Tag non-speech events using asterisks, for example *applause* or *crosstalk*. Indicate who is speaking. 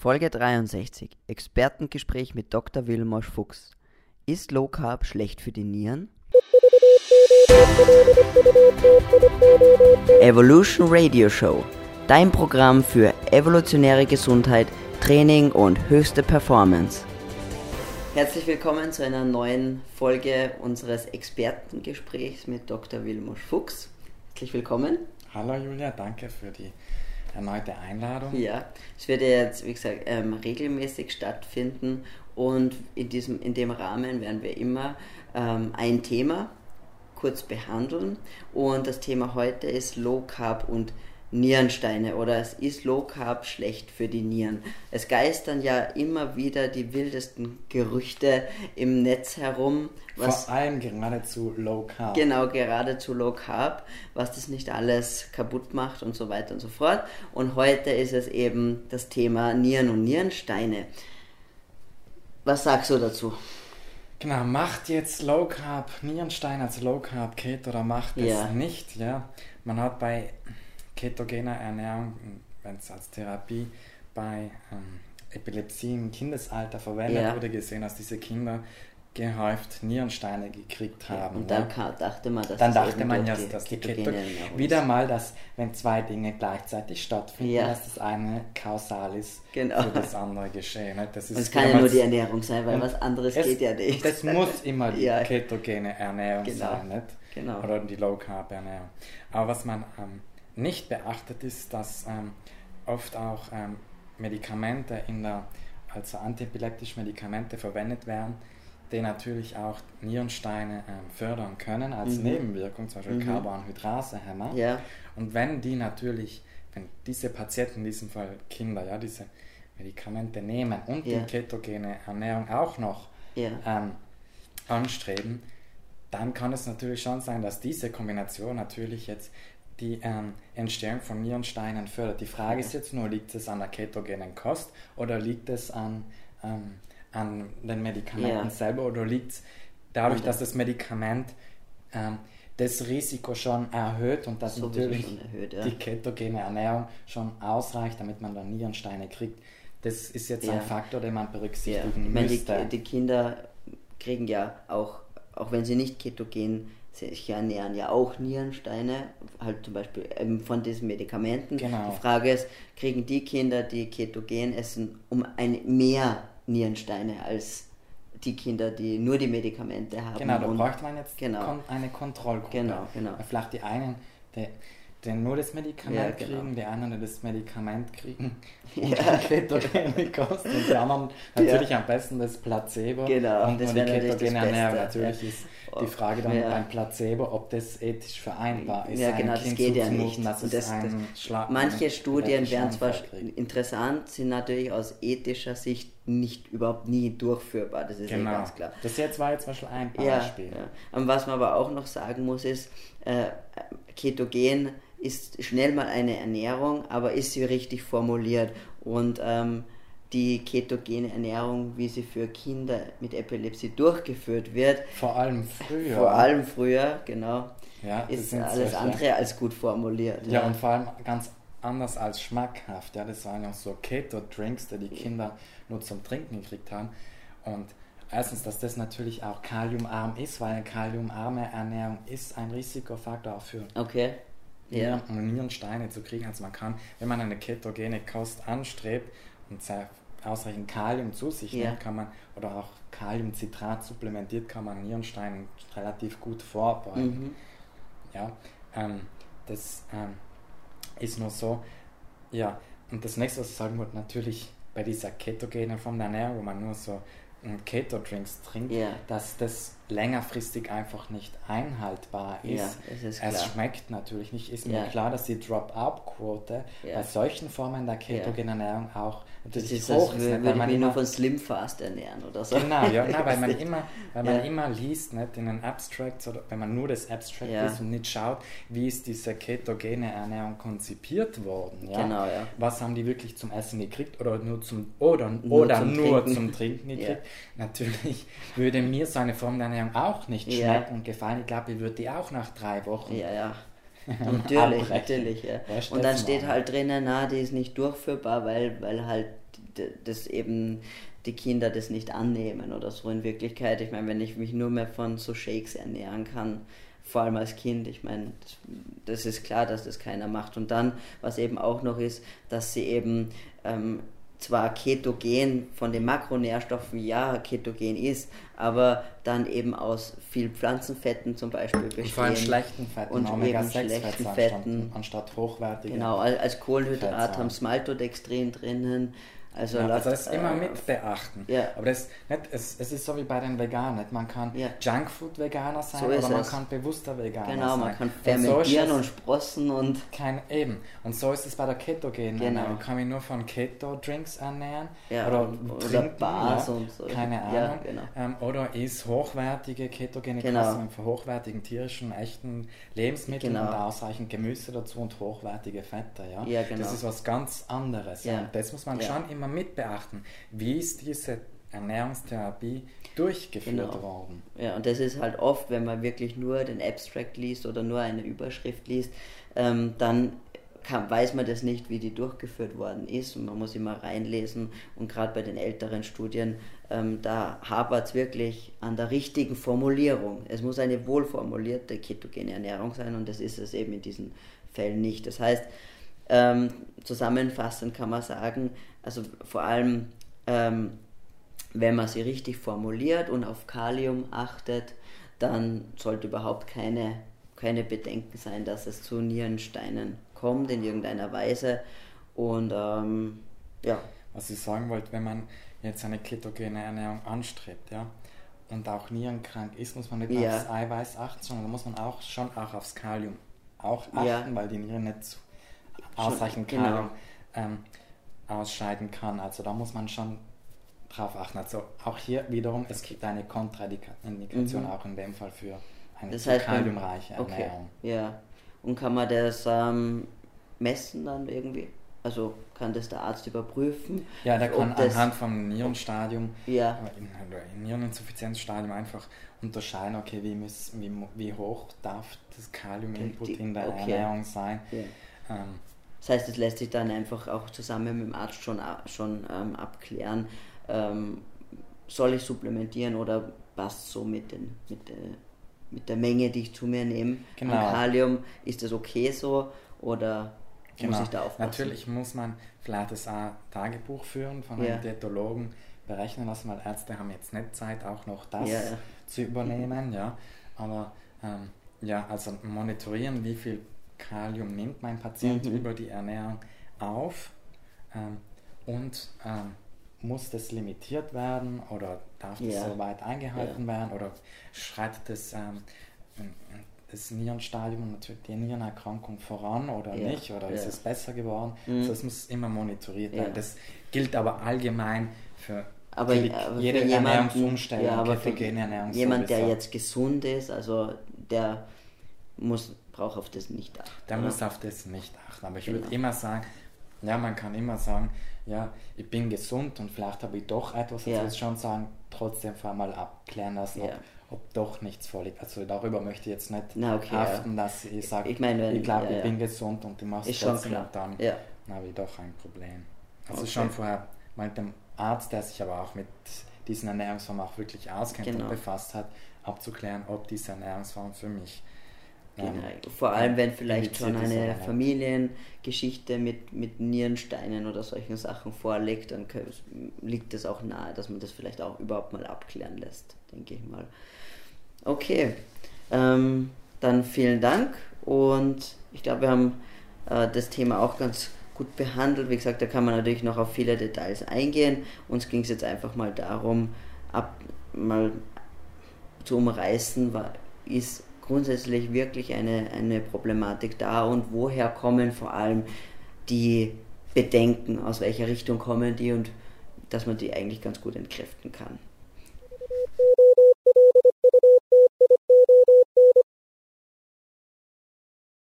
Speaker 1: Folge 63. Expertengespräch mit Dr. Wilmosch Fuchs. Ist Low Carb schlecht für die Nieren? Evolution Radio Show. Dein Programm für evolutionäre Gesundheit, Training und höchste Performance. Herzlich willkommen zu einer neuen Folge unseres Expertengesprächs mit Dr. Wilmosch Fuchs. Herzlich willkommen.
Speaker 2: Hallo Julia, danke für die erneute Einladung.
Speaker 1: Ja, es wird ja jetzt, wie gesagt, ähm, regelmäßig stattfinden und in, diesem, in dem Rahmen werden wir immer ähm, ein Thema kurz behandeln und das Thema heute ist Low Carb und Nierensteine oder es ist Low Carb schlecht für die Nieren. Es geistern ja immer wieder die wildesten Gerüchte im Netz herum.
Speaker 2: Was, Vor allem geradezu Low Carb.
Speaker 1: Genau, geradezu Low Carb, was das nicht alles kaputt macht und so weiter und so fort. Und heute ist es eben das Thema Nieren und Nierensteine. Was sagst du dazu?
Speaker 2: Genau, macht jetzt Low Carb Nierenstein als Low Carb Keto oder macht es ja. nicht? Ja, man hat bei ketogener Ernährung, wenn es als Therapie bei ähm, Epilepsie im Kindesalter verwendet ja. wurde, gesehen, dass diese Kinder gehäuft Nierensteine gekriegt haben.
Speaker 1: und dann ja. dachte man, dass
Speaker 2: dann dachte man ja, dass die Keto wieder mal, dass wenn zwei Dinge gleichzeitig stattfinden, ja. dass das eine kausal ist genau. für das andere geschehen.
Speaker 1: Das ist es kann ja nur die Ernährung sein, weil was anderes
Speaker 2: es,
Speaker 1: geht ja nicht.
Speaker 2: Das muss immer die *laughs* ja. ketogene Ernährung genau. sein, nicht? Genau. Oder die Low Carb Ernährung. Aber was man ähm, nicht beachtet ist, dass ähm, oft auch ähm, Medikamente in der, also antiepileptische Medikamente verwendet werden, die natürlich auch Nierensteine ähm, fördern können als mhm. Nebenwirkung, zum Beispiel mhm. Carbonhydrasehämmer. Ja. Und wenn die natürlich, wenn diese Patienten, in diesem Fall Kinder, ja, diese Medikamente nehmen und ja. die ketogene Ernährung auch noch ja. ähm, anstreben, dann kann es natürlich schon sein, dass diese Kombination natürlich jetzt die ähm, Entstehung von Nierensteinen fördert. Die Frage ist jetzt nur, liegt es an der ketogenen Kost oder liegt es an, ähm, an den Medikamenten ja. selber oder liegt es dadurch, dass das Medikament ähm, das Risiko schon erhöht und dass natürlich erhöht, ja. die ketogene Ernährung schon ausreicht, damit man dann Nierensteine kriegt. Das ist jetzt ja. ein Faktor, den man berücksichtigen ja. müsste.
Speaker 1: Die, die Kinder kriegen ja auch, auch wenn sie nicht ketogen sich ernähren ja auch Nierensteine, halt zum Beispiel von diesen Medikamenten. Genau. Die Frage ist, kriegen die Kinder, die ketogen essen, um ein mehr Nierensteine als die Kinder, die nur die Medikamente haben.
Speaker 2: Genau, da braucht man jetzt genau. eine Kontrollgruppe. Genau, genau. Vielleicht die einen, die, die nur das Medikament ja, genau. kriegen, die anderen, die das Medikament kriegen *laughs* und ja. ketogene Kost und die anderen *laughs* natürlich ja. am besten das Placebo
Speaker 1: genau,
Speaker 2: und
Speaker 1: das
Speaker 2: nur die ketogene Ernährung. Natürlich ist die Frage dann beim Placebo, ob das ethisch vereinbar ist.
Speaker 1: Ja, genau, das geht ja nicht. Das das, das, manche Studien wären zwar interessant, sind natürlich aus ethischer Sicht nicht überhaupt nie durchführbar. Das ist genau. ganz klar.
Speaker 2: Das jetzt war jetzt zum Beispiel ein Beispiel. Ja.
Speaker 1: Und was man aber auch noch sagen muss, ist, äh, Ketogen ist schnell mal eine Ernährung, aber ist sie richtig formuliert und ähm, die ketogene Ernährung, wie sie für Kinder mit Epilepsie durchgeführt wird.
Speaker 2: Vor allem früher.
Speaker 1: Vor allem früher, genau. Ja, ist alles andere ja. als gut formuliert.
Speaker 2: Ja. ja, und vor allem ganz anders als schmackhaft. Ja, das waren ja so Keto-Drinks, die die Kinder nur zum Trinken gekriegt haben. Und erstens, dass das natürlich auch kaliumarm ist, weil eine kaliumarme Ernährung ist ein Risikofaktor auch für
Speaker 1: okay.
Speaker 2: Ja. und Nierensteine zu kriegen. Also man kann, wenn man eine ketogene Kost anstrebt und ausreichend Kalium zu sich ja. nimmt, kann man, oder auch Kaliumcitrat supplementiert, kann man Nierensteine relativ gut vorbeugen. Mhm. Ja, ähm, das ähm, ist nur so. Ja, und das nächste, was ich sagen wollte, natürlich bei dieser ketogenen Form der Ernährung, wo man nur so Keto-Drinks trinkt, yeah. dass das längerfristig einfach nicht einhaltbar ist. Ja, ist es schmeckt natürlich nicht. Ist ja. mir klar, dass die Drop-out-Quote ja. bei solchen Formen der ketogenen Ernährung auch
Speaker 1: natürlich das ist hoch das, ist. Würde man ich nur von Slim Fast ernähren oder so.
Speaker 2: Genau, ja, *laughs* na, weil man immer, weil man immer liest, nicht, in den Abstracts oder wenn man nur das Abstract liest und nicht schaut, wie ist diese ketogene Ernährung konzipiert worden. Ja? Genau, ja. Was haben die wirklich zum Essen gekriegt oder nur zum oder, nur oder zum nur Trinken. zum Trinken gekriegt. Natürlich *laughs* würde mir so eine Form der Ernährung auch nicht schmecken ja. und gefallen. Ich glaube, ich würde die auch nach drei Wochen.
Speaker 1: Ja, ja. *laughs* natürlich, natürlich, ja. Und dann steht halt drinnen, na, die ist nicht durchführbar, weil, weil halt dass eben die Kinder das nicht annehmen oder so in Wirklichkeit. Ich meine, wenn ich mich nur mehr von so Shakes ernähren kann, vor allem als Kind, ich meine, das, das ist klar, dass das keiner macht. Und dann, was eben auch noch ist, dass sie eben ähm, zwar ketogen von den Makronährstoffen, ja, ketogen ist, aber dann eben aus viel Pflanzenfetten zum Beispiel bestehen. Und
Speaker 2: vor allem schlechten Fetten, und eben schlechten Fetten. Anstatt hochwertigen.
Speaker 1: Genau, als Kohlenhydrat haben Maltodextrin drinnen,
Speaker 2: also, ja, also das immer mit beachten. Ja. Aber das, nicht, es, es ist so wie bei den Veganern. Man kann ja. Junkfood-Veganer sein so oder man es. kann bewusster Veganer
Speaker 1: genau,
Speaker 2: sein.
Speaker 1: Genau, man kann fermentieren und, so und sprossen und...
Speaker 2: Kein, eben. Und so ist es bei der ketogenen genau. Ernährung. Ich kann mich nur von Keto-Drinks ernähren ja, oder, oder trinken, Bars ja, und so. Keine Ahnung. Genau. ähm, oder ist hochwertige ketogene genau. Kosten von hochwertigen tierischen, echten Lebensmitteln genau. und ausreichend Gemüse dazu und hochwertige Fette. Ja? Genau. Das ist was ganz anderes. Ja. Und das muss man schon immer mit beachten. Wie ist diese Ernährungstherapie durchgeführt genau. worden?
Speaker 1: Ja, und das ist halt oft, wenn man wirklich nur den Abstract liest oder nur eine Überschrift liest, ähm, dann kann, weiß man das nicht, wie die durchgeführt worden ist und man muss immer reinlesen und gerade bei den älteren Studien, ähm, da hapert es wirklich an der richtigen Formulierung. Es muss eine wohlformulierte ketogene Ernährung sein und das ist es eben in diesen Fällen nicht. Das heißt, ähm, zusammenfassend kann man sagen, also vor allem, ähm, wenn man sie richtig formuliert und auf Kalium achtet, dann sollte überhaupt keine, keine Bedenken sein, dass es zu Nierensteinen kommt in irgendeiner Weise. Und ähm, ja.
Speaker 2: Was ich sagen wollte, wenn man jetzt eine ketogene Ernährung anstrebt, ja, und auch nierenkrank ist, muss man nicht ja. aufs Eiweiß achten, sondern da muss man auch schon auch aufs Kalium auch achten, ja. weil die Nieren nicht zu ausreichend. Kalium genau. ähm, ausscheiden kann. Also da muss man schon drauf achten. Also auch hier wiederum, es gibt eine Kontraindikation mhm. auch in dem Fall für eine das heißt, kaliumreiche Ernährung.
Speaker 1: Okay. Ja. Und kann man das ähm, messen dann irgendwie? Also kann das der Arzt überprüfen?
Speaker 2: Ja, der kann anhand vom Nierenstadium, ja. Niereninsuffizienzstadium einfach unterscheiden, okay, wie, muss, wie, wie hoch darf das Kaliuminput in der okay. Ernährung sein. Ja.
Speaker 1: Ähm, das heißt, es lässt sich dann einfach auch zusammen mit dem Arzt schon, schon ähm, abklären, ähm, soll ich supplementieren oder passt so mit, den, mit, der, mit der Menge, die ich zu mir nehme. Genau. An Kalium, ist das okay so oder genau. muss ich da aufpassen?
Speaker 2: Natürlich muss man vielleicht das Tagebuch führen von einem ja. Diätologen berechnen lassen, weil Ärzte haben jetzt nicht Zeit, auch noch das ja, ja. zu übernehmen. Ja. Aber ähm, ja, also monitorieren, wie viel Kalium nimmt mein Patient mhm. über die Ernährung auf ähm, und ähm, muss das limitiert werden oder darf das ja. so weit eingehalten ja. werden oder schreitet das, ähm, das Nierenstadium und natürlich die Nierenerkrankung voran oder ja. nicht oder ist es besser geworden? Mhm. Also das muss immer monitoriert werden. Das gilt aber allgemein für
Speaker 1: aber, aber jede Ernährungsumstellung, ja, aber für jemand, der jetzt gesund ist, also der muss braucht auf das nicht achten.
Speaker 2: Der oder? muss auf das nicht achten. Aber ich genau. würde immer sagen, ja, man kann immer sagen, ja, ich bin gesund und vielleicht habe ich doch etwas. Also ja. Also schon sagen, trotzdem vor mal abklären lassen, ja. ob, ob, doch nichts vorliegt. Also darüber möchte ich jetzt nicht Na, okay, haften, ja. dass ich sage, ich, mein, ich glaube, ich bin gesund und du machst es trotzdem und dann habe ich doch ein Problem. Also okay. schon vorher mit dem Arzt, der sich aber auch mit diesen Ernährungsformen auch wirklich auskennt genau. und befasst hat, abzuklären, ob diese Ernährungsform für mich
Speaker 1: Genau. Vor allem, wenn vielleicht schon eine Familiengeschichte mit, mit Nierensteinen oder solchen Sachen vorliegt, dann liegt es auch nahe, dass man das vielleicht auch überhaupt mal abklären lässt, denke ich mal. Okay, ähm, dann vielen Dank und ich glaube, wir haben äh, das Thema auch ganz gut behandelt. Wie gesagt, da kann man natürlich noch auf viele Details eingehen. Uns ging es jetzt einfach mal darum, ab, mal zu umreißen, war, ist grundsätzlich wirklich eine, eine Problematik da und woher kommen vor allem die Bedenken, aus welcher Richtung kommen die und dass man die eigentlich ganz gut entkräften kann.